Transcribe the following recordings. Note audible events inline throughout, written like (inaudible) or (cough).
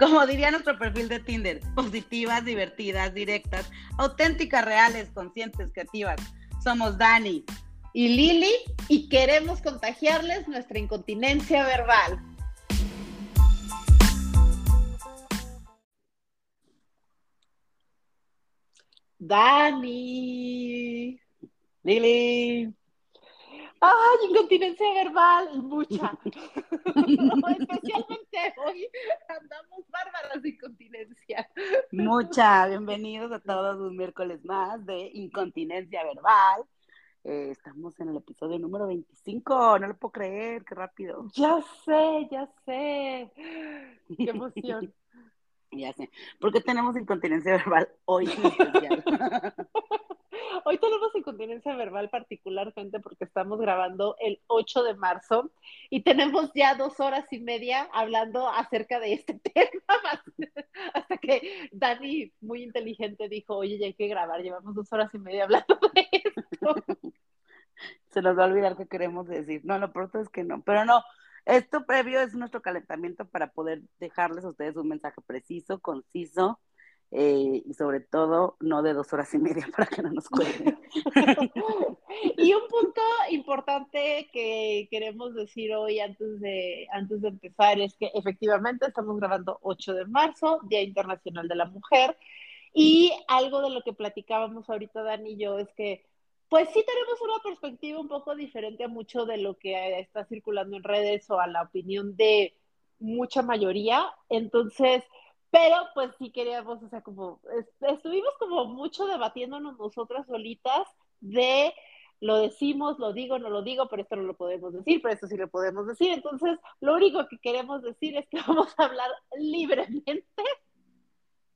Como diría nuestro perfil de Tinder, positivas, divertidas, directas, auténticas, reales, conscientes, creativas. Somos Dani y Lili y queremos contagiarles nuestra incontinencia verbal. Dani. Lili. ¡Ay, incontinencia verbal! Mucha. (laughs) no, especialmente hoy andamos bárbaras de incontinencia. Mucha. Bienvenidos a todos un miércoles más de incontinencia verbal. Eh, estamos en el episodio número 25. No lo puedo creer, qué rápido. Ya sé, ya sé. Qué emoción. (laughs) ya sé. ¿Por qué tenemos incontinencia verbal hoy en especial? (laughs) (laughs) Hoy tenemos incontinencia verbal particularmente porque estamos grabando el 8 de marzo y tenemos ya dos horas y media hablando acerca de este (laughs) tema, hasta que Dani, muy inteligente, dijo, oye, ya hay que grabar, llevamos dos horas y media hablando de esto. (laughs) Se nos va a olvidar qué queremos decir. No, lo pronto es que no, pero no, esto previo es nuestro calentamiento para poder dejarles a ustedes un mensaje preciso, conciso, eh, y sobre todo no de dos horas y media (laughs) para que no nos cuenten. (laughs) y un punto importante que queremos decir hoy antes de, antes de empezar es que efectivamente estamos grabando 8 de marzo, Día Internacional de la Mujer, y algo de lo que platicábamos ahorita Dani y yo es que pues sí tenemos una perspectiva un poco diferente a mucho de lo que está circulando en redes o a la opinión de mucha mayoría. Entonces, pero pues sí queríamos, o sea, como estuvimos como mucho debatiéndonos nosotras solitas de lo decimos, lo digo, no lo digo, pero esto no lo podemos decir, pero esto sí lo podemos decir. Entonces, lo único que queremos decir es que (laughs) vamos a hablar libremente.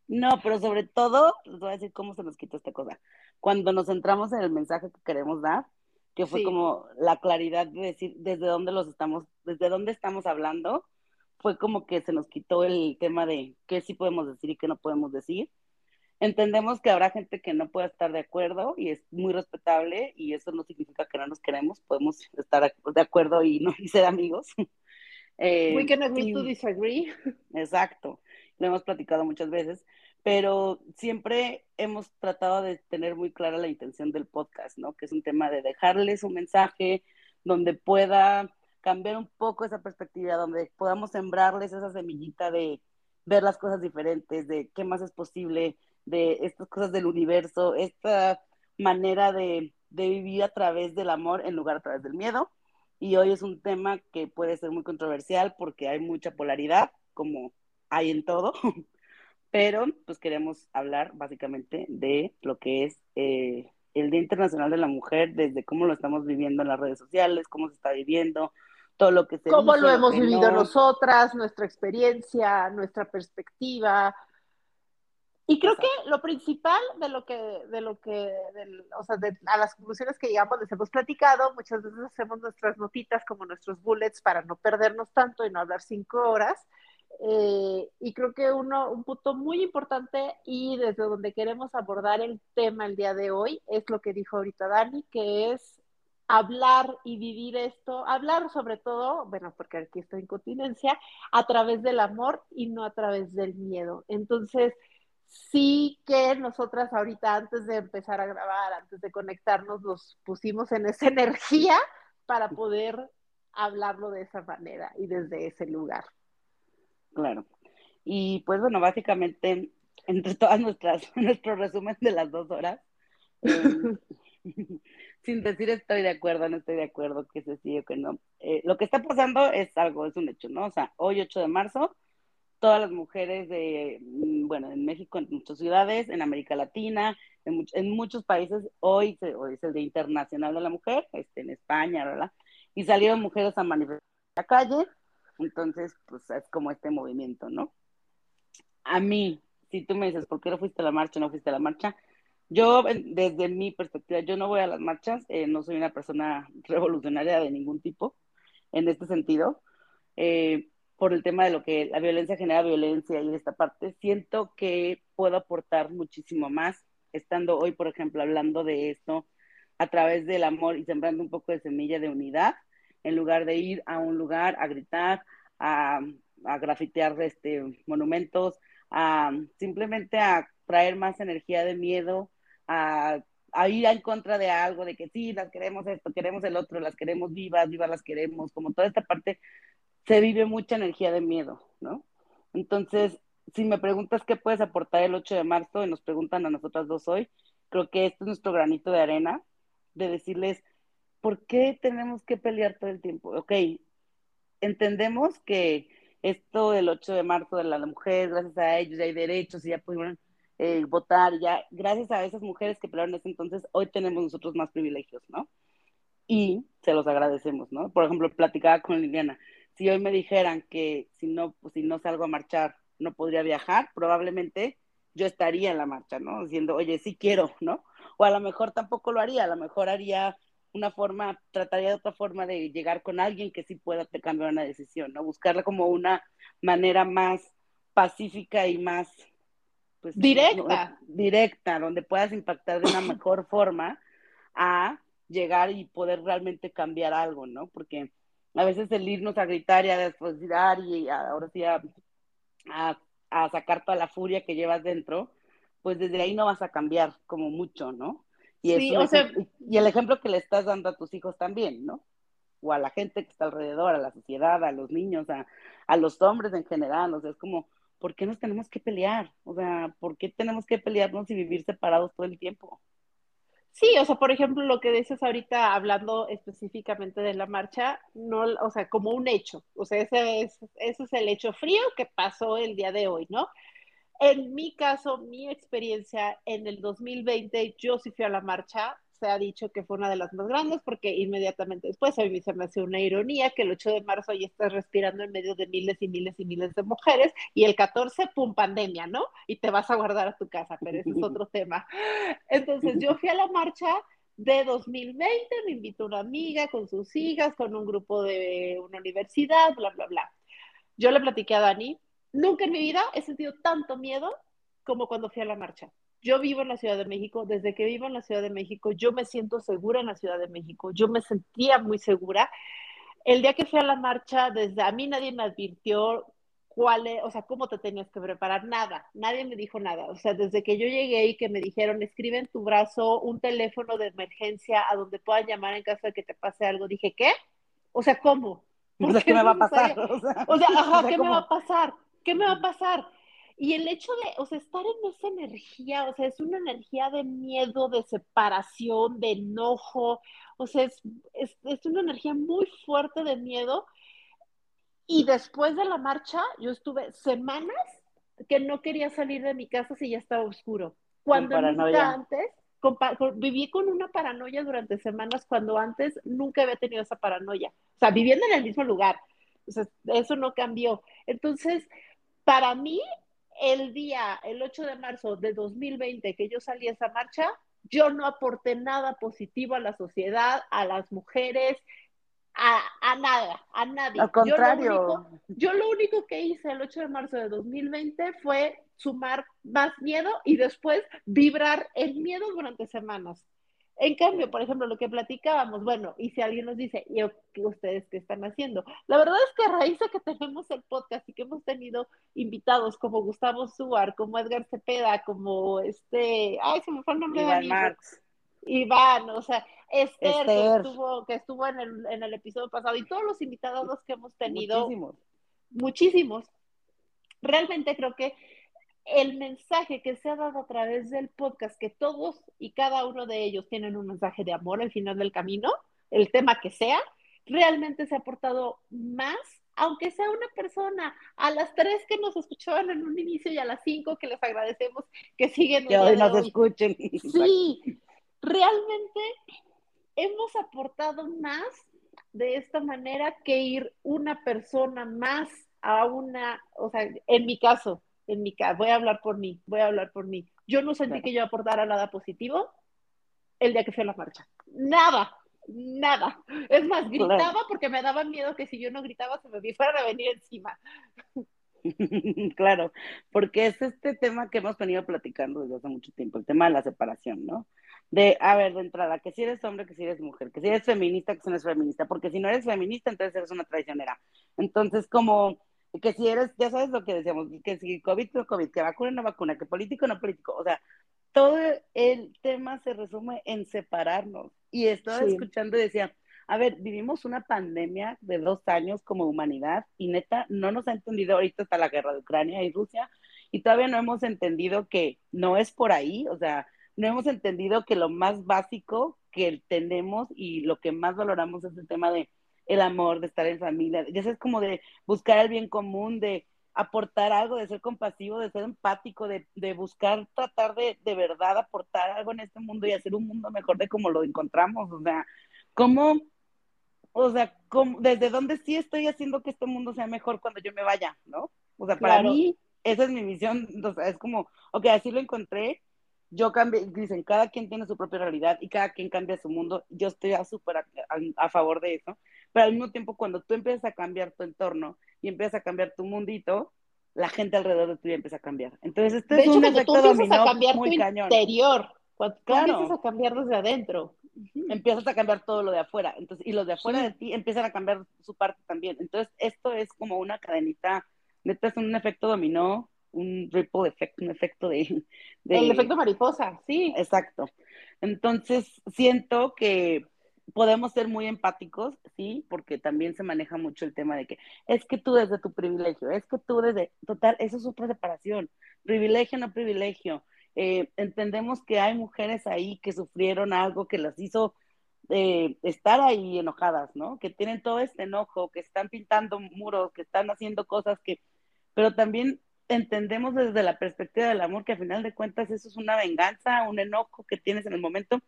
No, pero sobre todo, les voy a decir cómo se nos quitó esta cosa. Cuando nos centramos en el mensaje que queremos dar, que fue como la claridad de decir desde dónde los estamos, desde dónde estamos hablando, fue como que se nos quitó el tema de qué sí podemos decir y qué no podemos decir. Entendemos que habrá gente que no pueda estar de acuerdo y es muy respetable y eso no significa que no nos queremos, podemos estar de acuerdo y no (laughs) y ser amigos. (laughs) Eh, We can agree to disagree. (laughs) Exacto, lo hemos platicado muchas veces, pero siempre hemos tratado de tener muy clara la intención del podcast, ¿no? Que es un tema de dejarles un mensaje donde pueda cambiar un poco esa perspectiva, donde podamos sembrarles esa semillita de ver las cosas diferentes, de qué más es posible, de estas cosas del universo, esta manera de, vivir a través del amor en lugar a través del miedo. Y hoy es un tema que puede ser muy controversial porque hay mucha polaridad, como hay en todo, (laughs) pero pues queremos hablar básicamente de lo que es eh, el Día Internacional de la Mujer, desde cómo lo estamos viviendo en las redes sociales, cómo se está viviendo, todo lo que se Cómo lo hemos vivido nosotras, nuestra experiencia, nuestra perspectiva. Y creo que lo principal de lo que, de lo que, o sea, a las conclusiones que llegamos les hemos platicado, muchas veces hacemos nuestras notitas como nuestros bullets para no perdernos tanto y no hablar cinco horas. Eh, y creo que uno, un punto muy importante y desde donde queremos abordar el tema el día de hoy es lo que dijo ahorita Dani, que es hablar y vivir esto, hablar sobre todo, bueno, porque aquí estoy en continencia, a través del amor y no a través del miedo. Entonces, sí que nosotras ahorita antes de empezar a grabar, antes de conectarnos, nos pusimos en esa (laughs) energía para poder hablarlo de esa manera y desde ese lugar. Claro. Y pues bueno, básicamente, entre todas nuestras, (laughs) nuestro resumen de las dos horas, eh, (laughs) sin decir estoy de acuerdo, no estoy de acuerdo, que se sigue, que no. Eh, lo que está pasando es algo, es un hecho, ¿no? O sea, hoy 8 de marzo, todas las mujeres de, mm, bueno, en México, en muchas ciudades, en América Latina, en, muchos países, hoy, hoy, es el Día Internacional de la Mujer, este, en España, ¿verdad? Y salieron mujeres a manifestar en la calle, entonces, pues es como este movimiento, ¿no? A mí, si tú me dices, ¿por qué no fuiste a la marcha, no fuiste a la marcha? Yo, desde mi perspectiva, yo no voy a las marchas, eh, no soy una persona (laughs) revolucionaria de ningún tipo en este sentido, eh, por el tema de lo que la violencia genera violencia y esta parte, siento que puedo aportar muchísimo más, estando hoy, por ejemplo, hablando de esto a través del amor y sembrando un poco de semilla de unidad, en lugar de ir a un lugar a gritar, a, a grafitear este, monumentos, a simplemente a traer más energía de miedo, a, ir en contra de algo, de que sí, las queremos esto, queremos el otro, las queremos vivas, vivas las queremos, como toda esta parte, se vive mucha energía de miedo, ¿no? Entonces, si me preguntas qué puedes aportar el 8 de marzo y nos preguntan a nosotras dos hoy, creo que este es nuestro granito de arena de decirles, ¿por qué tenemos que pelear todo el tiempo? Ok, entendemos que esto del 8 de marzo de la mujer, gracias a ellos ya hay derechos y ya pudieron votar, ya gracias a esas mujeres que pelearon en ese entonces, hoy tenemos nosotros más privilegios, ¿no? Y se los agradecemos, ¿no? Por ejemplo, platicaba con Liliana, si hoy me dijeran que si no, pues, si no salgo a marchar no podría viajar, probablemente yo estaría en la marcha, ¿no? Diciendo, oye, sí quiero, ¿no? O a lo mejor tampoco lo haría, a lo mejor haría una forma, trataría de otra forma de llegar con alguien que sí pueda cambiar una decisión, ¿no? Buscarla como una manera más pacífica y más pues, directa. directa, donde puedas impactar de una (coughs) mejor forma a llegar y poder realmente cambiar algo, ¿no? Porque a veces el irnos a gritar y a desfocilar y ahora sí a, a, sacar toda la furia que llevas dentro, pues desde ahí no vas a cambiar como mucho, ¿no? Y, sí, o sea, y el ejemplo que le estás dando a tus hijos también, ¿no? O a la gente que está alrededor, a la sociedad, a los niños, a, a los hombres en general, o sea, es como, ¿por qué nos tenemos que pelear? O sea, ¿por qué tenemos que pelearnos y vivir separados todo el tiempo? Sí, o sea, por ejemplo, lo que dices ahorita, hablando específicamente de la marcha, no, o sea, como un hecho, o sea, ese es, ese es el hecho frío que pasó el día de hoy, ¿no? En mi caso, mi experiencia en el 2020, yo sí fui a la marcha, se ha dicho que fue una de las más grandes porque inmediatamente después a mí se me hace una ironía que el 8 de marzo ya estás respirando en medio de miles y miles y miles de mujeres y el 14, pum, pandemia, ¿no? Y te vas a guardar a tu casa, pero ese es otro (laughs) tema. Entonces yo fui a la marcha de 2020, me invitó una amiga con sus hijas, con un grupo de una universidad, bla, bla, bla. Yo le platiqué a Dani, nunca en mi vida he sentido tanto miedo como cuando fui a la marcha yo vivo en la Ciudad de México, desde que vivo en la Ciudad de México, yo me siento segura en la Ciudad de México, yo me sentía muy segura. El día que fui a la marcha, desde a mí nadie me advirtió cuál, o sea, cómo te tenías que preparar, nada, nadie me dijo nada. O sea, desde que yo llegué y que me dijeron, escribe en tu brazo un teléfono de emergencia a donde puedan llamar en caso de que te pase algo, dije, ¿qué? O sea, ¿cómo? ¿Qué me va a pasar? (laughs) O sea, o sea (laughs) ajá, ¿qué me va a pasar? ¿Qué me va a pasar? Y el hecho de, o sea, estar en esa energía, o sea, es una energía de miedo, de separación, de enojo, o sea, es, es, es una energía muy fuerte de miedo. Y después de la marcha, yo estuve semanas que no quería salir de mi casa si ya estaba oscuro. Cuando antes, viví con una paranoia durante semanas cuando antes nunca había tenido esa paranoia. O sea, viviendo en el mismo lugar. O sea, eso no cambió. Entonces, para mí, el día, el 8 de marzo de 2020 que yo salí a esa marcha, yo no aporté nada positivo a la sociedad, a las mujeres, a, nada, a nadie. Al contrario. Yo lo, único, que hice el 8 de marzo de 2020 fue sumar más miedo y después vibrar el miedo durante semanas. En cambio, por ejemplo, lo que platicábamos, bueno, y si alguien nos dice, ¿y ustedes qué están haciendo? La verdad es que a raíz de que tenemos el podcast y que hemos tenido invitados como Gustavo Suar, como Edgar Cepeda, como este, ay, se me fue el nombre Iván de Marx. Iván, o sea, Esther, Que, estuvo, que estuvo en el, en el episodio pasado, y todos los invitados que hemos tenido. Muchísimos. Muchísimos. Realmente creo que el mensaje que se ha dado a través del podcast, que todos y cada uno de ellos tienen un mensaje de amor al final del camino, el tema que sea, realmente se ha aportado más, aunque sea una persona, a las tres que nos escuchaban en un inicio y a las cinco que les agradecemos que siguen. Que hoy nos escuchen. Sí, realmente hemos aportado más de esta manera que ir una persona más a una, o sea, en mi caso, en mi casa, voy a hablar por mí, voy a hablar por mí. yo no sentí que yo aportara nada positivo el día que fui a la marcha. Nada, nada. Es más, gritaba porque me daba miedo que si yo no gritaba se me (laughs) fuera a venir encima. (laughs) claro, porque es este tema que hemos venido platicando desde hace mucho tiempo, el tema de la separación, ¿no? De, a ver, de entrada, que si eres hombre, que si eres mujer, que si eres feminista, que si no eres feminista, porque si no eres feminista, entonces eres una traicionera. Entonces, como que si eres, ya sabes lo que decíamos, que si COVID no COVID, que vacuna no vacuna, que político no político, o sea, todo el tema se resume en separarnos. Y estaba escuchando y decía, a ver, vivimos una pandemia de dos años como humanidad y neta, no nos ha entendido ahorita hasta la guerra de Ucrania y Rusia y todavía no hemos entendido que no es por ahí, o sea, no hemos entendido que lo más básico que tenemos y lo que más valoramos es el tema de el amor, de estar en familia, ya es como de buscar el bien común, de aportar algo, de ser compasivo, de ser empático, de, de buscar tratar de, de verdad aportar algo en este mundo y hacer un mundo mejor de como lo encontramos, o sea, cómo o sea, ¿desde dónde sí estoy haciendo que este mundo sea mejor cuando yo me vaya, ¿no? O sea, para mí, esa es mi misión, o sea, es como, ok, así lo encontré, yo cambié, dicen, cada quien tiene su propia realidad y cada quien cambia su mundo, yo estoy súper a, a, favor de eso, pero al mismo tiempo cuando tú empiezas a cambiar tu entorno y empiezas a cambiar tu mundito, la gente alrededor de ti empieza a cambiar. Entonces, este es un efecto dominó a cambiar muy tu cañón. interior, cuando claro. empiezas a cambiar desde adentro empiezas a cambiar todo lo de afuera. Entonces, y los de afuera de ti empiezan a cambiar su parte también. Entonces, esto es como una cadenita, neta es un efecto dominó, un ripple effect, un efecto de, El efecto mariposa, sí. Exacto. Entonces, siento que podemos ser muy empáticos, sí, porque también se maneja mucho el tema de que es que tú desde tu privilegio, es que tú desde, total, eso es otra separación, privilegio no privilegio, eh, entendemos que hay mujeres ahí que sufrieron algo que las hizo eh, estar ahí enojadas, ¿no? Que tienen todo este enojo, que están pintando muros, que están haciendo cosas que, pero también entendemos desde la perspectiva del amor que a final de cuentas eso es una venganza, un enojo que tienes en el momento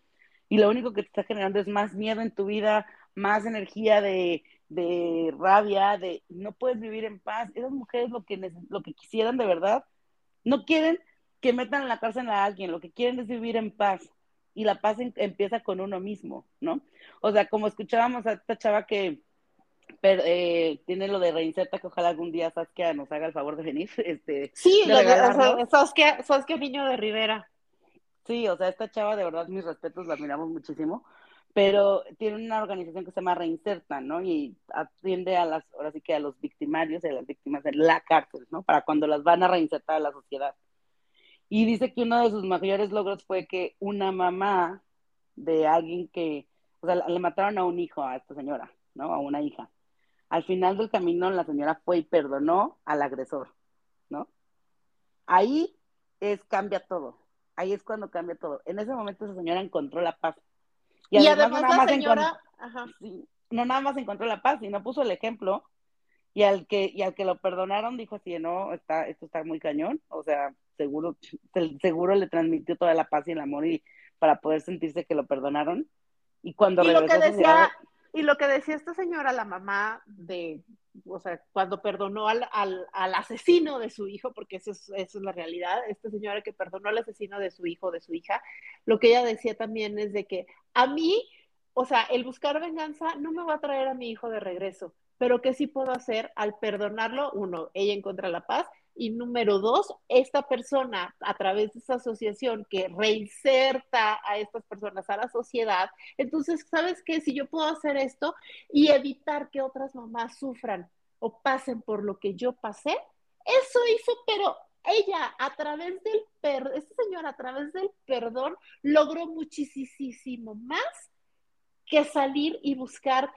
y lo único que te está generando es más miedo en tu vida, más energía de, de rabia, de no puedes vivir en paz. Esas mujeres lo que, lo que quisieran de verdad, no quieren que metan en la cárcel a alguien, lo que quieren es vivir en paz. Y la paz empieza con uno mismo, ¿no? O sea, como escuchábamos a esta chava que eh, tiene lo de reinserta, que ojalá algún día Saskia nos haga el favor de venir. (laughs) Este, sí, lo de, Saskia, Saskia Niño de Rivera. Sí, o sea, esta chava, de verdad, mis respetos, la admiramos muchísimo, pero tiene una organización que se llama Reinserta, ¿no? Y atiende a las, ahora sí que a los victimarios y a las víctimas de la cárcel, ¿no? Para cuando las van a reinsertar a la sociedad. Y dice que uno de sus mayores logros fue que una mamá de alguien que, o sea, le mataron a un hijo a esta señora, ¿no? A una hija. Al final del camino la señora fue y perdonó al agresor, ¿no? Ahí es cambia todo. Ahí es cuando cambia todo. En ese momento esa señora encontró la paz. Y, además, no la señora, no nada más encontró la paz, sino puso el ejemplo y al que y al que lo perdonaron dijo así, no, está esto está muy cañón, o sea, seguro, seguro le transmitió toda la paz y el amor y para poder sentirse que lo perdonaron. Y cuando y lo que decía, y lo que decía esta señora, la mamá de, o sea, cuando perdonó al, al, al asesino de su hijo, porque eso es, eso es la realidad, esta señora que perdonó al asesino de su hijo, de su hija, lo que ella decía también es de que a mí, o sea, el buscar venganza no me va a traer a mi hijo de regreso, pero ¿qué sí puedo hacer al perdonarlo? Uno, ella encuentra la paz y número dos, esta persona, a través de esa asociación que reinserta a estas personas a la sociedad, entonces, ¿sabes qué? Si yo puedo hacer esto y evitar que otras mamás sufran o pasen por lo que yo pasé, eso hizo, pero ella a través del perdón, esta señora a través del perdón logró muchísimo más que salir y buscar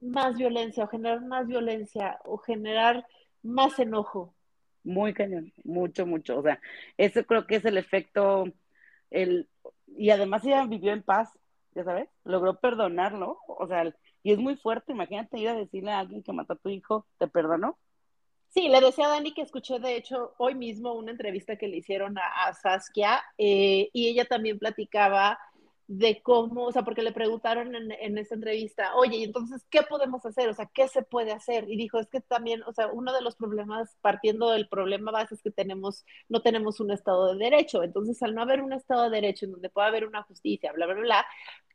más violencia o generar más violencia o generar más enojo muy cañón, mucho, mucho. O sea, eso creo que es el efecto, el, y además ella vivió en paz, ya sabes, logró perdonarlo, o sea, y es muy fuerte, imagínate ir a decirle a alguien que mató a tu hijo, ¿te perdonó? Sí, le decía a Dani que escuché, de hecho, hoy mismo una entrevista que le hicieron a, Saskia, eh, y ella también platicaba de cómo, o sea, porque le preguntaron en, en esta entrevista, oye, y entonces, ¿qué podemos hacer? O sea, ¿qué se puede hacer? Y dijo, es que también, o sea, uno de los problemas, partiendo del problema base, es que tenemos, no tenemos un Estado de Derecho. Entonces, al no haber un Estado de Derecho en donde pueda haber una justicia, bla, bla, bla,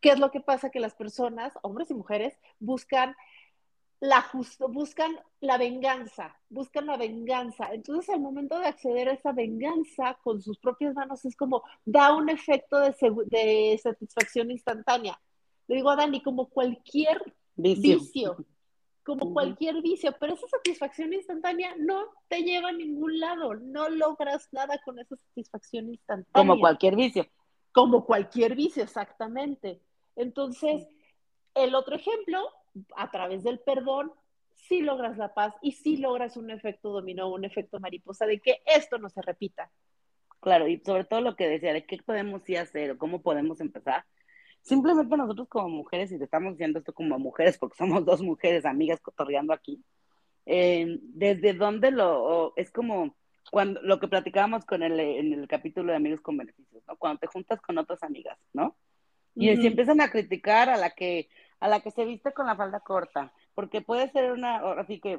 ¿qué es lo que pasa? Que las personas, hombres y mujeres, buscan la justo, buscan la venganza, buscan la venganza. Entonces, al momento de acceder a esa venganza con sus propias manos, es como da un efecto de, de satisfacción instantánea. Le digo a Dani, como cualquier vicio, como cualquier vicio, pero esa satisfacción instantánea no te lleva a ningún lado, no logras nada con esa satisfacción instantánea. Como cualquier vicio. Como cualquier vicio, exactamente. Entonces, el otro ejemplo a través del perdón, sí logras la paz y sí logras un efecto dominó, un efecto mariposa de que esto no se repita. Claro, y sobre todo lo que decía, de qué podemos sí hacer o cómo podemos empezar. Simplemente nosotros como mujeres, y te estamos diciendo esto como mujeres, porque somos dos mujeres amigas cotorreando aquí, eh, desde dónde lo, es como cuando lo que platicábamos con el, en el capítulo de Amigos con Beneficios, ¿no? Cuando te juntas con otras amigas, ¿no? Y si empiezan a criticar a la que a la que se viste con la falda corta, porque puede ser una, así que,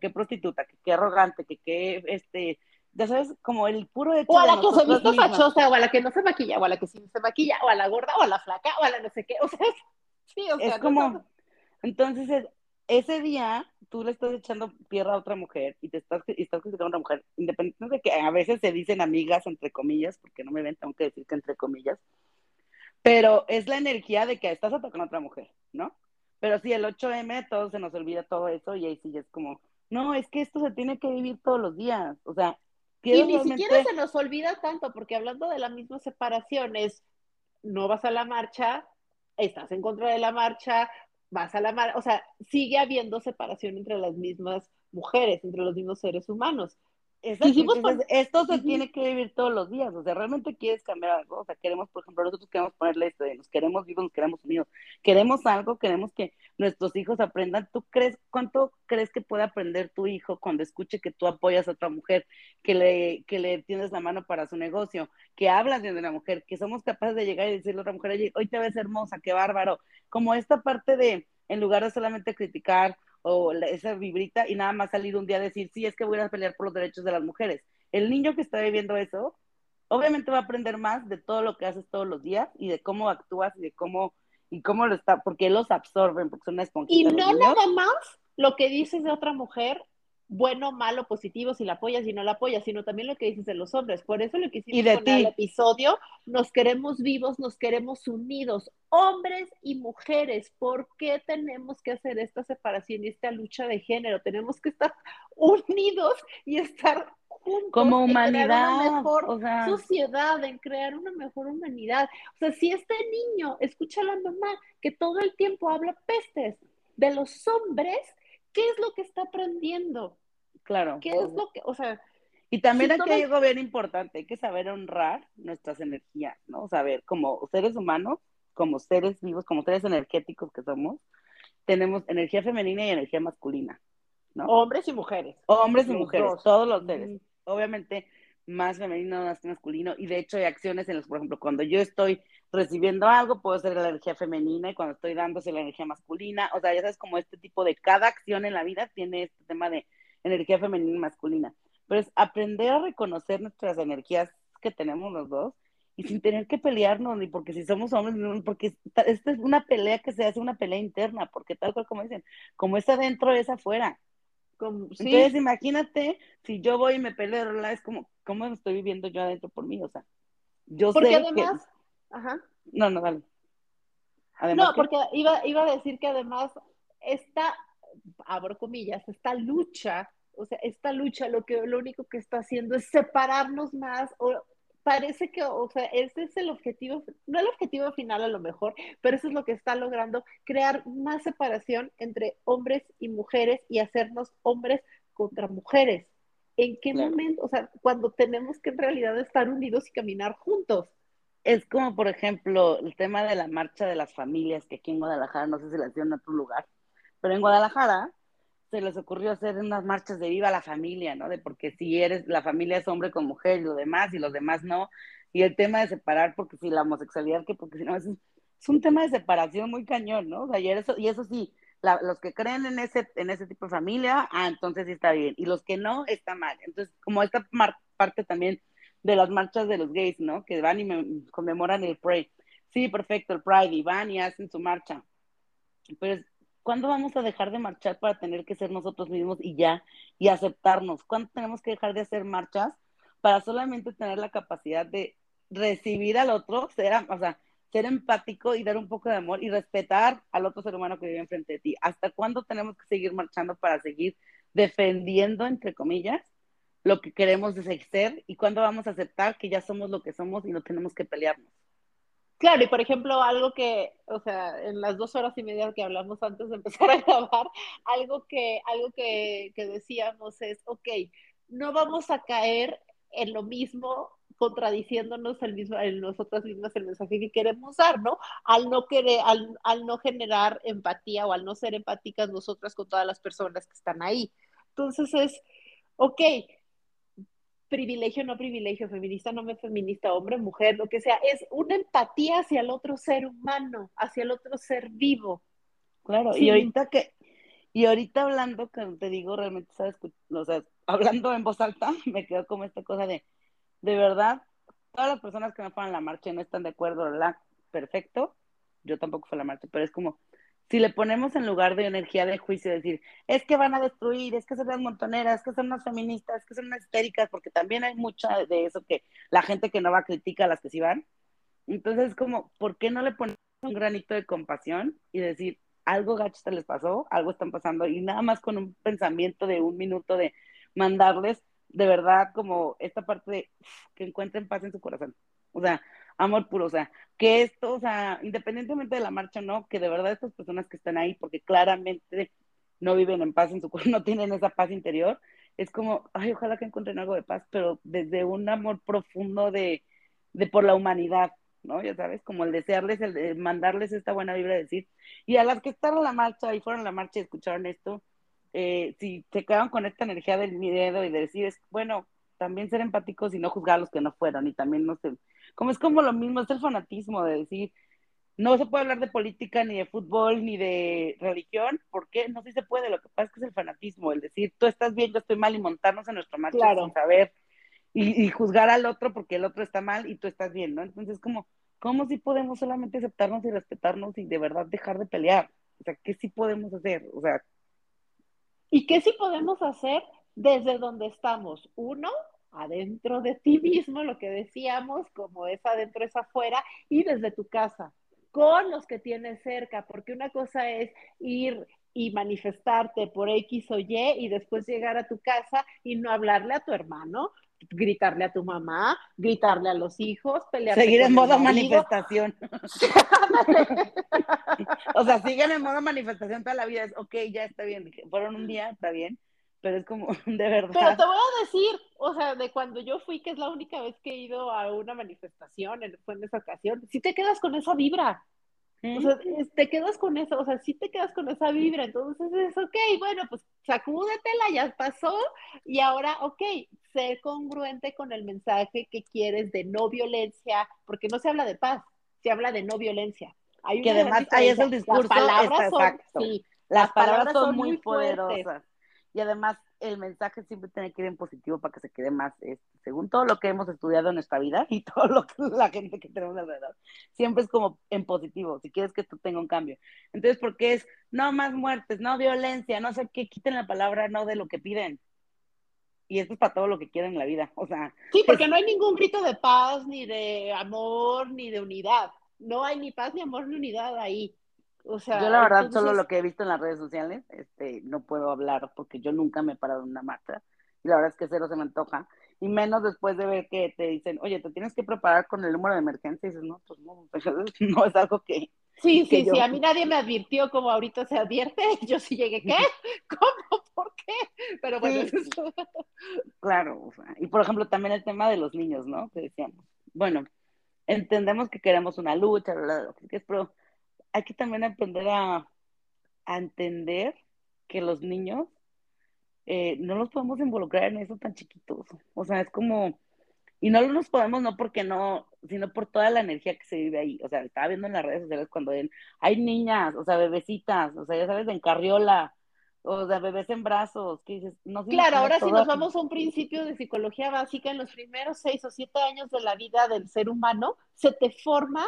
que, prostituta, que, que arrogante, que, que, este, ya sabes, como el puro hecho O a la que se viste fachosa, o a la que no se maquilla, o a la que sí se maquilla, o a la gorda, o a la flaca, o a la no sé qué, o sea, (laughs) sí, o sea. Es como, entonces, ese día tú le estás echando tierra a otra mujer y te estás, y estás criticando a otra mujer, independientemente de que a veces se dicen amigas, entre comillas, porque no me ven, tengo que decir que entre comillas, pero es la energía de que estás atacando a otra mujer, ¿no? Pero sí, el 8M, todo se nos olvida todo eso y ahí sí es como, no, es que esto se tiene que vivir todos los días, o sea. Y ni siquiera se nos olvida tanto, porque hablando de la misma separación, es, no vas a la marcha, estás en contra de la marcha, vas a la marcha, o sea, sigue habiendo separación entre las mismas mujeres, entre los mismos seres humanos. Esto se tiene que vivir todos los días, o sea, realmente quieres cambiar algo, o sea, queremos, por ejemplo, nosotros queremos ponerle esto de nos queremos vivos, nos queremos unidos, queremos algo, queremos que nuestros hijos aprendan, ¿tú crees, cuánto crees que puede aprender tu hijo cuando escuche que tú apoyas a otra mujer, que le, que le tienes la mano para su negocio, que hablas de una mujer, que somos capaces de llegar y decirle a otra mujer, oye, hoy te ves hermosa, qué bárbaro, como esta parte de, en lugar de solamente criticar, o esa vibrita y nada más salir un día a decir, sí, es que voy a pelear por los derechos de las mujeres. El niño que está viviendo eso, obviamente va a aprender más de todo lo que haces todos los días y de cómo actúas y de cómo y cómo lo está, porque los absorben, porque son una Y no nada más lo que dices de otra mujer bueno, malo, positivo, si la apoyas, si no la apoyas, sino también lo que dices de los hombres. Por eso lo que hicimos con el episodio, nos queremos vivos, nos queremos unidos, hombres y mujeres. ¿Por qué tenemos que hacer esta separación y esta lucha de género? Tenemos que estar (laughs) unidos y estar juntos como humanidad, en crear una mejor sociedad, en crear una mejor humanidad. O sea, si este niño escucha a la mamá que todo el tiempo habla pestes de los hombres, ¿qué es lo que está aprendiendo? Claro. ¿Qué es lo que, o sea... Y también aquí hay algo bien importante, hay que saber honrar nuestras energías, ¿no? Saber, como seres humanos, como seres vivos, como seres energéticos que somos, tenemos energía femenina y energía masculina, ¿no? Hombres y mujeres. Hombres y mujeres, todos los seres. Obviamente, más femenino, más masculino, y de hecho hay acciones en las, por ejemplo, cuando yo estoy recibiendo algo, puedo ser la energía femenina y cuando estoy dándose la energía masculina, o sea, ya sabes, como este tipo de cada acción en la vida tiene este tema de energía femenina y masculina, pero es aprender a reconocer nuestras energías que tenemos los dos y sin tener que pelearnos, ni porque si somos hombres, porque esta es una pelea que se hace una pelea interna, porque tal cual como dicen, como es adentro, es afuera. Entonces, imagínate si yo voy y me peleo, es como, ¿cómo estoy viviendo yo adentro por mí? O sea, yo porque además, Ajá. No, no, dale. no, porque iba, iba a decir que además esta, abro comillas, esta lucha, o sea, esta lucha lo que lo único que está haciendo es separarnos más, o parece que, o sea, ese es el objetivo, no el objetivo final a lo mejor, pero eso es lo que está logrando, crear más separación entre hombres y mujeres y hacernos hombres contra mujeres. ¿En qué momento? O sea, cuando tenemos que en realidad estar unidos y caminar juntos es como, por ejemplo, el tema de la marcha de las familias, que aquí en Guadalajara, no sé si la hicieron en otro lugar, pero en Guadalajara se les ocurrió hacer unas marchas de viva la familia, ¿no? De porque si eres, la familia es hombre con mujer y lo demás, y los demás no, y el tema de separar, porque si la homosexualidad, que porque si no, es, es un tema de separación muy cañón, ¿no? O y eso, y eso sí, los que creen en ese, en ese tipo de familia, ah, entonces sí está bien, y los que no, está mal. Entonces, como esta parte también de las marchas de los gays, ¿no? Que van y me, conmemoran el Pride. Sí, perfecto, el Pride, y van y hacen su marcha. Pero, ¿cuándo vamos a dejar de marchar para tener que ser nosotros mismos y ya, y aceptarnos? ¿Cuándo tenemos que dejar de hacer marchas para solamente tener la capacidad de recibir al otro, ser, o sea, ser empático y dar un poco de amor y respetar al otro ser humano que vive enfrente de ti. ¿Hasta cuándo tenemos que seguir marchando para seguir defendiendo, entre comillas, lo que queremos ser y cuándo vamos a aceptar que ya somos lo que somos y no tenemos que pelearnos? Claro, y por ejemplo, algo que, o sea, en las dos horas y media que hablamos antes de empezar a grabar, algo que, algo que, que decíamos es, ok, no vamos a caer en lo mismo contradiciéndonos el mismo, en nosotras mismas el mensaje que queremos dar, ¿no? Al no querer, al, al, no generar empatía o al no ser empáticas nosotras con todas las personas que están ahí. Entonces es, ok, privilegio, no privilegio, feminista, no me feminista, hombre, mujer, lo que sea, es una empatía hacia el otro ser humano, hacia el otro ser vivo. Claro, y ahorita que, y ahorita hablando, que te digo, realmente, sabes, o sea, hablando en voz alta, (laughs) me quedo como esta cosa de, de verdad, todas las personas que no fueron a la marcha y no están de acuerdo, ¿verdad? Perfecto. Yo tampoco fui a la marcha, pero es como, si le ponemos en lugar de energía de juicio, decir, es que van a destruir, es que son las montoneras, es que son unas feministas, es que son unas histéricas, porque también hay mucha de eso que la gente que no va critica a las que sí van. Entonces, es como, ¿por qué no le ponemos un granito de compasión y decir, algo gacho les pasó, algo están pasando, y nada más con un pensamiento de un minuto de mandarles de verdad como esta parte de que encuentren paz en su corazón. O sea, amor puro, o sea, que esto, o sea, independientemente de la marcha, no, que de verdad estas personas que están ahí, porque claramente no viven en paz en su (laughs) no tienen esa paz interior, es como, ay, ojalá que encuentren algo de paz, pero desde un amor profundo de, de por la humanidad, ¿no? Ya sabes, como el desearles, el mandarles esta buena vibra, de decir, y a las que están en la marcha y fueron a la marcha y escucharon esto, eh, si se quedan con esta energía del miedo y de decir, es, bueno, también ser empáticos y no juzgar a los que no fueron, y también no sé, como es como lo mismo, es el fanatismo de decir, no se puede hablar de política, ni de fútbol, ni de religión, ¿por qué? No, sí se puede, lo que pasa es que es el fanatismo, el decir, tú estás bien, yo estoy mal, y montarnos en nuestro macho sin saber, y, y, juzgar al otro porque el otro está mal y tú estás bien, ¿no? Entonces, como, ¿cómo si podemos solamente aceptarnos y respetarnos y de verdad dejar de pelear? O sea, ¿qué sí podemos hacer? O sea, ¿Y qué sí podemos hacer desde donde estamos? Uno, adentro de ti mismo, lo que decíamos, como es adentro es afuera, y desde tu casa, con los que tienes cerca, porque una cosa es ir y manifestarte por X o Y y después llegar a tu casa y no hablarle a tu hermano, gritarle a tu mamá, gritarle a los hijos, pelear. Seguir en modo manifestación. (laughs) o sea, siguen en modo manifestación toda la vida. Es, ok, ya está bien. Fueron un día, está bien. Pero es como, (laughs) de verdad. Pero te voy a decir, o sea, de cuando yo fui, que es la única vez que he ido a una manifestación, fue en esa ocasión, si te quedas con esa vibra. O sea, te quedas con eso, o sea, sí te quedas con esa vibra, entonces es ok, bueno, pues sacúdetela, ya pasó, y ahora, ok, ser congruente con el mensaje que quieres de no violencia, porque no se habla de paz, se habla de no violencia. Hay que además ahí es el discurso, las palabras son, sí, las, palabras, son, muy poderosas. Y además el mensaje siempre tiene que ir en positivo para que se quede más, este, según todo lo que hemos estudiado en nuestra vida (laughs) y todo lo que la gente que tenemos alrededor, siempre es como en positivo, si quieres que tú tenga un cambio. Entonces, porque es no más muertes, no violencia, no sé qué, quiten la palabra no de lo que piden. Y esto es para todo lo que quieren en la vida, o sea. Sí, porque no hay ningún grito de paz, ni de amor, ni de unidad. No hay ni paz, ni amor, ni unidad ahí. O sea, yo la verdad solo lo que he visto en las redes sociales, este, no puedo hablar porque yo nunca me he parado en una marcha y la verdad es que cero se me antoja y menos después de ver que te dicen, oye, te tienes que preparar con el número de emergencia y dices, no, pues no, (laughs) pues no es algo que... Sí, sí, sí, a mí nadie me advirtió como ahorita se advierte, (laughs) yo sí llegué, ¿qué? (laughs) ¿Cómo? ¿Por qué? Pero bueno, claro, y por ejemplo también el tema de los niños, ¿no? Que decíamos, bueno, entendemos que queremos una lucha, lo que es, pero hay que también aprender a, entender que los niños eh, no los podemos involucrar en eso tan chiquitos. O sea, es como, Y no nos podemos, no porque no, sino por toda la energía que se vive ahí. O sea, estaba viendo en las redes sociales cuando ven, hay niñas, o sea, bebecitas, o sea, ya sabes, en carriola, o sea, bebés en brazos, que dices, no Claro, ahora si nos vamos a un principio de psicología básica, en los primeros seis o siete años de la vida del ser humano, se te forma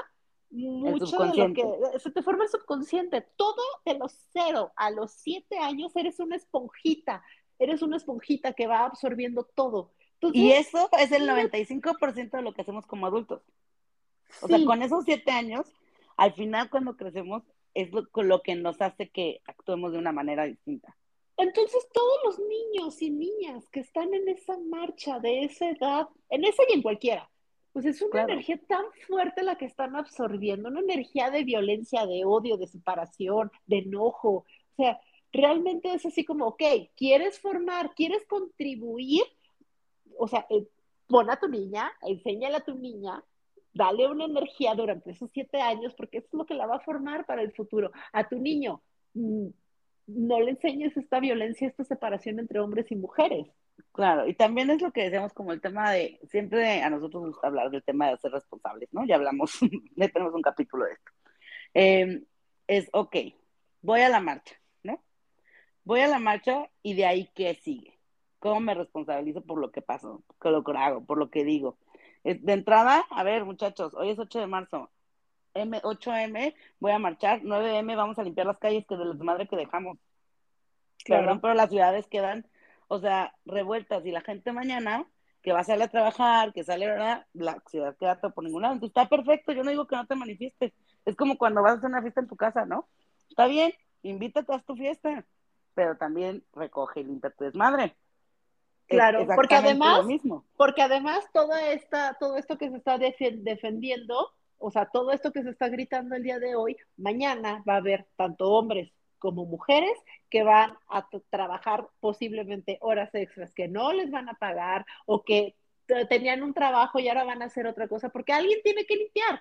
mucho de lo que se te forma el subconsciente. Todo de los cero a los siete años eres una esponjita, eres una esponjita que va absorbiendo todo y eso es el 95% de lo que hacemos como adultos. O sea, con esos siete años, al final cuando crecemos, es lo, lo que nos hace que actuemos de una manera distinta. Entonces, todos los niños y niñas que están en esa marcha de esa edad, en esa y en cualquiera, pues es una energía tan fuerte la que están absorbiendo, una energía de violencia, de odio, de separación, de enojo. O sea, realmente es así como, ok, ¿quieres formar, quieres contribuir? o sea, eh, pon a tu niña, enséñale a tu niña, dale una energía durante esos siete años, porque eso es lo que la va a formar para el futuro. A tu niño, mm, no le enseñes esta violencia, esta separación entre hombres y mujeres. Claro, y también es lo que decíamos como el tema de, siempre a nosotros nos gusta hablar del tema de ser responsables, ¿no? Ya hablamos, (laughs) ya tenemos un capítulo de esto. Em, es, ok, voy a la marcha, ¿no? Voy a la marcha y de ahí, ¿qué sigue? ¿Cómo me responsabilizo por lo que pasó, por lo que hago, por lo que digo? De entrada, a ver, muchachos, hoy es 8 de marzo. M, 8M, voy a marchar, 9M, vamos a limpiar las calles que de la madre que dejamos. Claro. pero las ciudades quedan, o sea, revueltas y la gente mañana que va a salir a trabajar, que sale, ¿verdad? La ciudad queda por ningún lado. Entonces está perfecto, yo no digo que no te manifiestes. Es como cuando vas a hacer una fiesta en tu casa, ¿no? Está bien, invítate a tu fiesta, pero también recoge y limpia tu desmadre. Claro, porque además, porque además toda esta, todo esto que se está defendiendo, o sea, todo esto que se está gritando el día de hoy, mañana va a haber tanto hombres como mujeres que van a trabajar posiblemente horas extras que no les van a pagar o que tenían un trabajo y ahora van a hacer otra cosa porque alguien tiene que limpiar.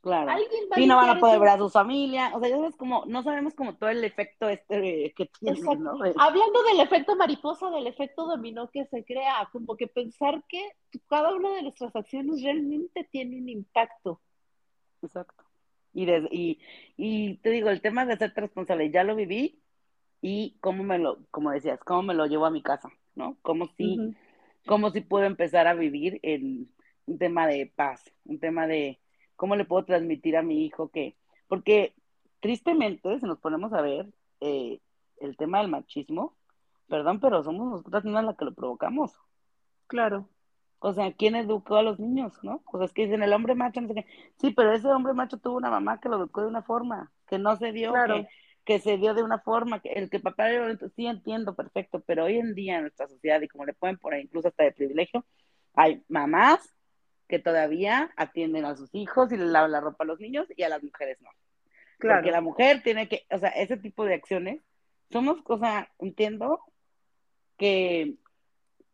Claro. y no van a poder ver a su familia. O sea, ya sabes como, no sabemos como todo el efecto este que tiene, ¿no? Hablando del efecto mariposa, del efecto dominó que se crea, como que pensar que cada una de nuestras acciones realmente tiene un impacto. Exacto. Y, y, y te digo, el tema de ser responsable, ya lo viví y cómo me lo, como decías, cómo me lo llevo a mi casa, ¿no? Cómo si, cómo si puedo empezar a vivir en un tema de paz, un tema de ¿Cómo le puedo transmitir a mi hijo que, porque tristemente, si nos ponemos a ver eh, el tema del machismo, perdón, pero somos nosotras mismas las que lo provocamos. Claro. O sea, ¿quién educó a los niños, no? O sea, es que dicen el hombre macho, no sé qué. Sí, pero ese hombre macho tuvo una mamá que lo educó de una forma, que no se dio, que, se dio de una forma, que el que papá era sí entiendo, perfecto, pero hoy en día en nuestra sociedad, y como le pueden poner incluso hasta de privilegio, hay mamás que todavía atienden a sus hijos y le lavan la ropa a los niños y a las mujeres no. Claro. Porque la mujer tiene que, o sea, ese tipo de acciones, somos, o sea, entiendo que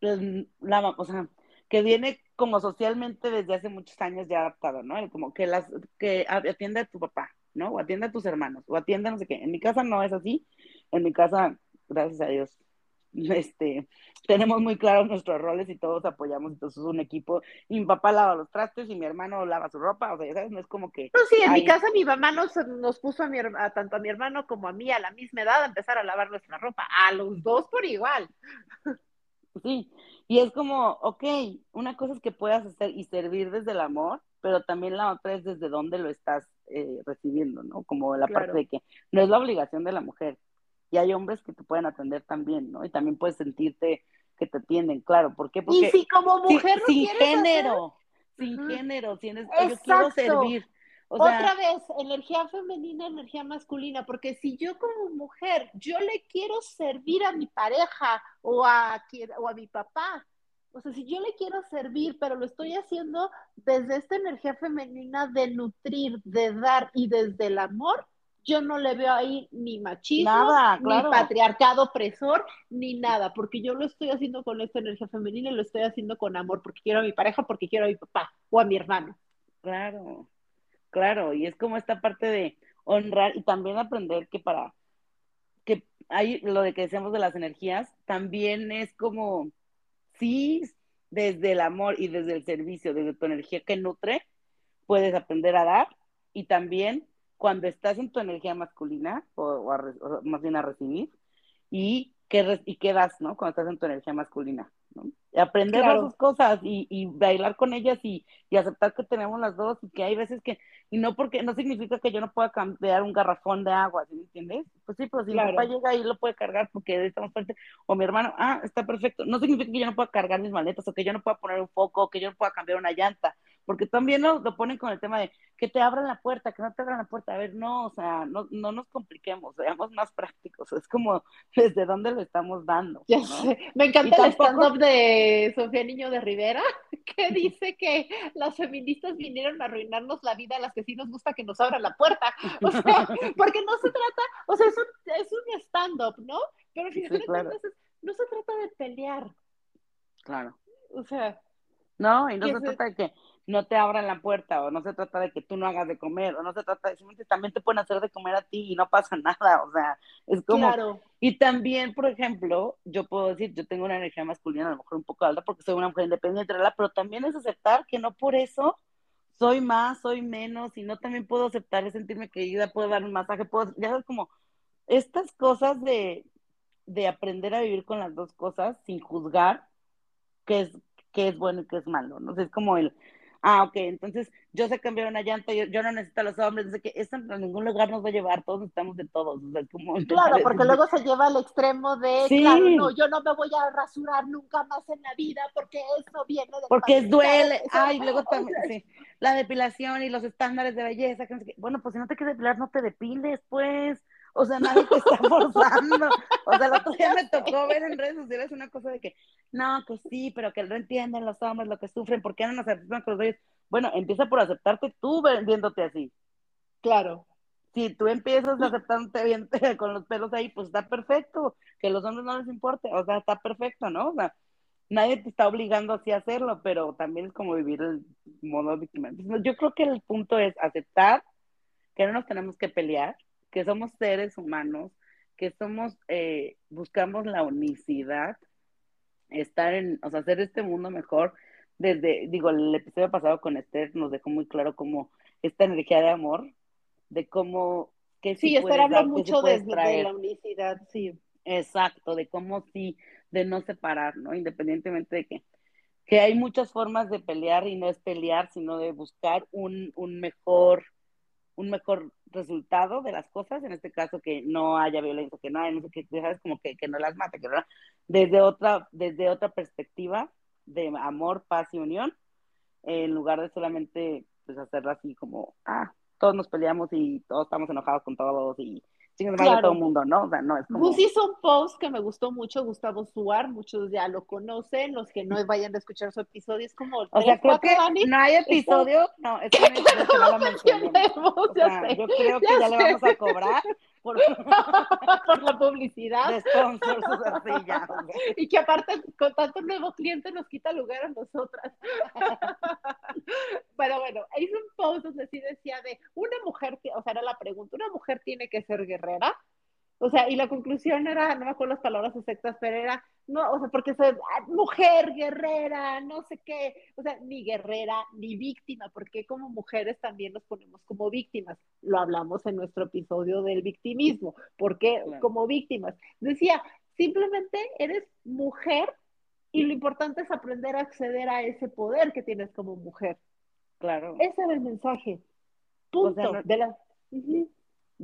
la, o sea, que viene como socialmente desde hace muchos años ya adaptado, ¿no? Como que las, que atiende a tu papá, ¿no? O atiende a tus hermanos, o atiende a no sé qué. En mi casa no es así. En mi casa, gracias a Dios, (laughs) este, tenemos muy claros nuestros roles y todos apoyamos, entonces es un equipo, y mi papá lava los trastes y mi hermano lava su ropa, o sea, ¿sabes? No es como que... No, sí, en mi casa mi mamá nos, nos puso a, mi, a tanto a mi hermano como a mí a la misma edad a empezar a lavar nuestra ropa, a los dos por igual. (laughs) Sí, y es como, ok, una cosa es que puedas hacer y servir desde el amor, pero también la otra es desde dónde lo estás eh, recibiendo, ¿no? Como la parte de que no es la obligación de la mujer, y hay hombres que te pueden atender también, ¿no? Y también puedes sentirte que te atienden, claro. ¿Por qué? Porque y si como mujer sin, género, sin género, tienes, yo quiero servir. Otra vez, energía femenina, energía masculina, porque si yo como mujer, yo le quiero servir a mi pareja o a, o a mi papá, o sea, si yo le quiero servir, pero lo estoy haciendo desde esta energía femenina de nutrir, de dar y desde el amor, yo no le veo ahí ni machismo, ni patriarcado opresor, ni nada, porque yo lo estoy haciendo con esta energía femenina y lo estoy haciendo con amor, porque quiero a mi pareja, porque quiero a mi papá o a mi hermano. Claro, claro, y es como esta parte de honrar y también aprender que para que hay lo de que decíamos de las energías, también es como, sí, desde el amor y desde el servicio, desde tu energía que nutre, puedes aprender a dar y también cuando estás en tu energía masculina, o, más bien a recibir, y qué, y qué das, ¿no? Cuando estás en tu energía masculina. Aprender esas cosas y, bailar con ellas y, aceptar que tenemos las dos y que hay veces que, y no porque, no significa que yo no pueda cambiar un garrafón de agua, ¿sí me entiendes? Pues sí, pero si mi papá llega y lo puede cargar porque estamos fuerte, o mi hermano, ah, está perfecto, no significa que yo no pueda cargar mis maletas o que yo no pueda poner un foco o que yo no pueda cambiar una llanta, porque también lo, lo ponen con el tema de que te abran la puerta, que no te abran la puerta, a ver, no, o sea, no, no nos compliquemos, seamos más prácticos, es como (laughs) desde dónde lo estamos dando. Ya sé. Me encanta el stand-up de Sofía Niño de Rivera, (laughs) que dice que las feministas vinieron a arruinarnos la vida a las que sí nos gusta que nos abran la puerta, (laughs) o sea, porque no se trata, o sea, es un, es un stand-up, ¿no? Pero finalmente no se trata de pelear. Claro. O sea. No, y no se trata de que no te abran la puerta o no se trata de que tú no hagas de comer o no se trata de simplemente también te pueden hacer de comer a ti y no pasa (laughs) nada, o sea, es como claro. y también, por ejemplo, yo puedo decir, yo tengo una energía masculina a lo mejor un poco alta porque soy una mujer independiente, pero también es aceptar que no por eso soy más, soy menos y no también puedo aceptar y sentirme querida, puedo dar un masaje, puedo, ya sabes como estas cosas de de aprender a vivir con las dos cosas sin juzgar qué es qué es bueno y qué es malo, ¿no? es como el ah, ok, entonces yo sé cambiar una llanta, yo, yo no necesito a los hombres, dice que esto en ningún lugar nos va a llevar, todos estamos de todos. como, (laughs) claro, porque luego se lleva al extremo de, sí. claro, no, yo no me voy a rasurar nunca más en la vida porque eso viene de... Porque duele, ay, luego también, sí, la depilación y los estándares de belleza, que, bueno, pues si no te quieres depilar, no te depiles, pues. O sea, nadie te está (laughs) forzando. O sea, el otro día me tocó ver en redes sociales una cosa de que, no, pues sí, pero que no entienden los hombres lo que sufren, ¿por qué no nos aceptan con los Bueno, empieza por aceptarte tú viéndote así. Claro. Si tú empiezas aceptándote bien (laughs) con los pelos ahí, pues está perfecto. Que los hombres no les importe, o sea, está perfecto, ¿no? O sea, nadie te está obligando así a hacerlo, pero también es como vivir el modo víctima. yo creo que el punto es aceptar que no nos tenemos que pelear, que somos seres humanos, que somos, eh, buscamos la unicidad, estar en, o sea, hacer este mundo mejor. Desde, digo, el episodio pasado con Esther nos dejó muy claro cómo esta energía de amor, de cómo, que sí, Esther habla mucho de, la unicidad, sí. Exacto, de cómo sí, de no separar, ¿no? Independientemente de que, que hay muchas formas de pelear y no es pelear, sino de buscar un, un mejor un mejor resultado de las cosas, en este caso que no haya violencia, que no haya, no sé qué, sabes, como que, que no las mate, que no, desde otra, desde otra perspectiva de amor, paz y unión, en lugar de solamente pues hacerlo así como, ah, todos nos peleamos y todos estamos enojados con todos y sin claro. todo el mundo, ¿no? O sea, no es como... Gus hizo un post que me gustó mucho, Gustavo Suar, muchos ya lo conocen, los que no vayan a escuchar su episodio, es como... O sea, creo que no hay episodio, no, es (laughs) que no, lo mencionemos. O sea, yo creo que ya, le vamos a cobrar por, (laughs) por la publicidad. De sponsors, así ya. (laughs) Y que aparte, con tanto nuevo cliente, nos quita lugar a nosotras. (laughs) Pero bueno, hizo un post donde sí decía de una mujer, o sea, era la pregunta, ¿una mujer tiene que ser guerrera? O sea, y la conclusión era, no me acuerdo las palabras exactas, pero era, no, o sea, porque soy ah, mujer, guerrera, no sé qué, o sea, ni guerrera, ni víctima, porque como mujeres también nos ponemos como víctimas. Lo hablamos en nuestro episodio del victimismo, porque como víctimas. Decía, simplemente eres mujer y lo importante es aprender a acceder a ese poder que tienes como mujer. Claro. Ese era el mensaje. Punto. de la...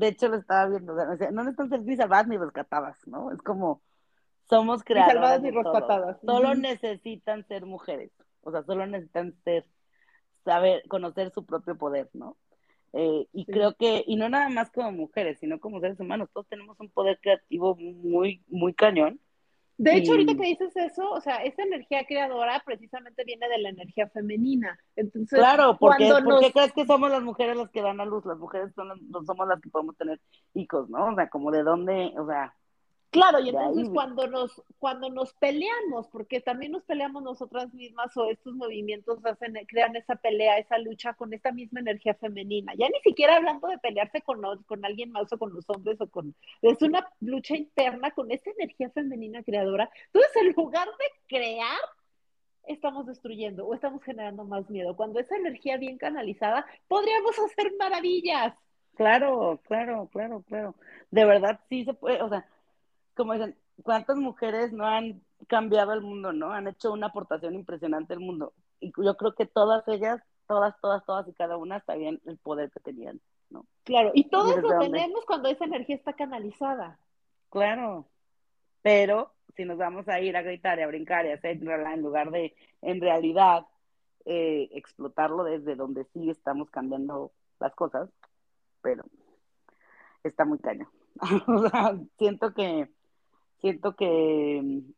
De hecho, lo estaba viendo, o sea, no necesitan ser salvadas ni rescatadas, ¿no? Es como, somos creadas. Salvadas y rescatadas. Solo necesitan ser mujeres, o sea, solo necesitan ser, saber, conocer su propio poder, ¿no? Eh, y creo que, y no nada más como mujeres, sino como seres humanos, todos tenemos un poder creativo muy, muy cañón de hecho, ahorita que dices eso, o sea, esa energía creadora precisamente viene de la energía femenina. Entonces, claro, porque, ¿por qué crees que somos las mujeres las que dan a luz? Las mujeres son, somos las que podemos tener hijos, ¿no? O sea, como de dónde, o sea, Claro, y entonces cuando nos, cuando nos peleamos, porque también nos peleamos nosotras mismas o estos movimientos hacen, crean esa pelea, esa lucha con esta misma energía femenina. Ya ni siquiera hablando de pelearse con, con alguien más o con los hombres o con... Es una lucha interna con esa energía femenina creadora. Entonces, en lugar de crear estamos destruyendo o estamos generando más miedo. Cuando esa energía bien canalizada, podríamos hacer maravillas. Claro, claro, claro, claro. De verdad sí se puede, o sea, como dicen, ¿cuántas mujeres no han cambiado el mundo, no? Han hecho una aportación impresionante al mundo. Y yo creo que todas ellas, todas, todas, todas y cada una sabían el poder que tenían, ¿no? Claro, y todos lo tenemos cuando esa energía está canalizada. Claro, pero si nos vamos a ir a gritar y a brincar y a hacer en lugar de, en realidad, eh, explotarlo desde donde sí estamos cambiando las cosas, pero está muy caño. (laughs) siento que, siento que mm,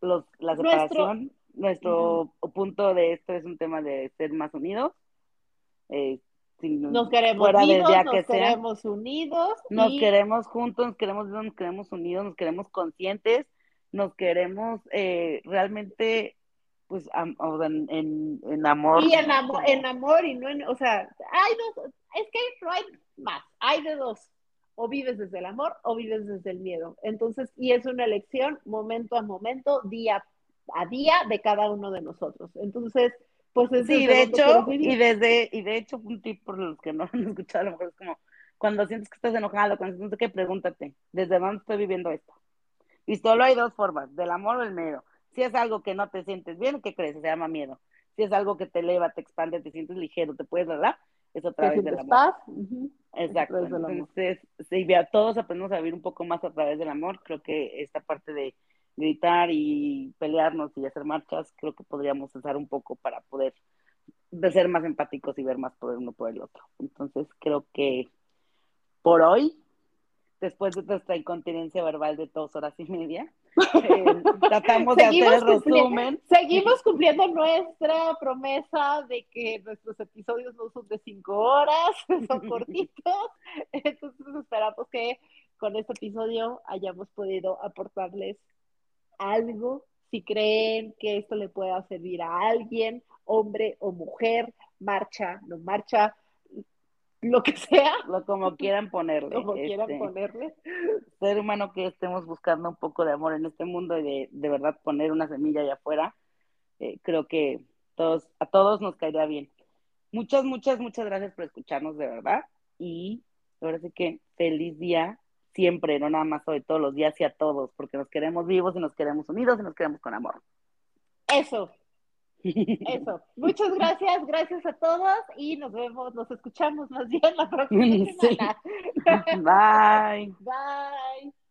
los, la separación, nuestro, punto de esto es un tema de ser más unidos, eh, nos queremos vivos, nos queremos unidos. Nos queremos juntos, nos queremos nos queremos unidos, nos queremos conscientes, nos queremos eh, realmente, pues, en, en, amor. Y en amor, en amor y no en, o sea, hay dos, es que no hay más, hay de dos. O vives desde el amor o vives desde el miedo. Entonces, y es una elección momento a momento, día a día de cada uno de nosotros. Entonces, pues sí, de hecho, y desde, y de hecho, un tip por los que no han (laughs) escuchado, a lo mejor es como, cuando sientes que estás enojado, cuando sientes que pregúntate, ¿desde dónde estoy viviendo esto? Y solo hay dos formas, del amor o el miedo. Si es algo que no te sientes bien, ¿qué crees? Se llama miedo. Si es algo que te eleva, te expande, te sientes ligero, te puedes hablar, es otra vez del amor. Exacto. Entonces, si a todos aprendemos a vivir un poco más a través del amor, creo que esta parte de gritar y pelearnos y hacer marchas, creo que podríamos usar un poco para poder de ser más empáticos y ver más por uno por el otro. Entonces creo que por hoy, después de nuestra incontinencia verbal de dos horas y media, eh, (laughs) tratamos de hacer el resumen. Seguimos cumpliendo nuestra promesa de que nuestros episodios no son de cinco horas, (laughs) son cortitos. Entonces esperamos que con este episodio hayamos podido aportarles algo, si creen que esto le pueda servir a alguien, hombre o mujer, marcha, no marcha, lo que sea. (laughs) Lo como quieran ponerle. Como quieran este, ponerle. Ser humano que estemos buscando un poco de amor en este mundo y de, de verdad poner una semilla allá afuera, eh, creo que todos, a todos nos caería bien. Muchas, muchas, muchas gracias por escucharnos de verdad y ahora sí que feliz día siempre, no nada más hoy, todos los días y a todos, porque nos queremos vivos y nos queremos unidos y nos queremos con amor. Eso. Eso. Muchas gracias, gracias a todos y nos vemos, nos escuchamos más bien la próxima (laughs) semana. (laughs) Bye. Bye.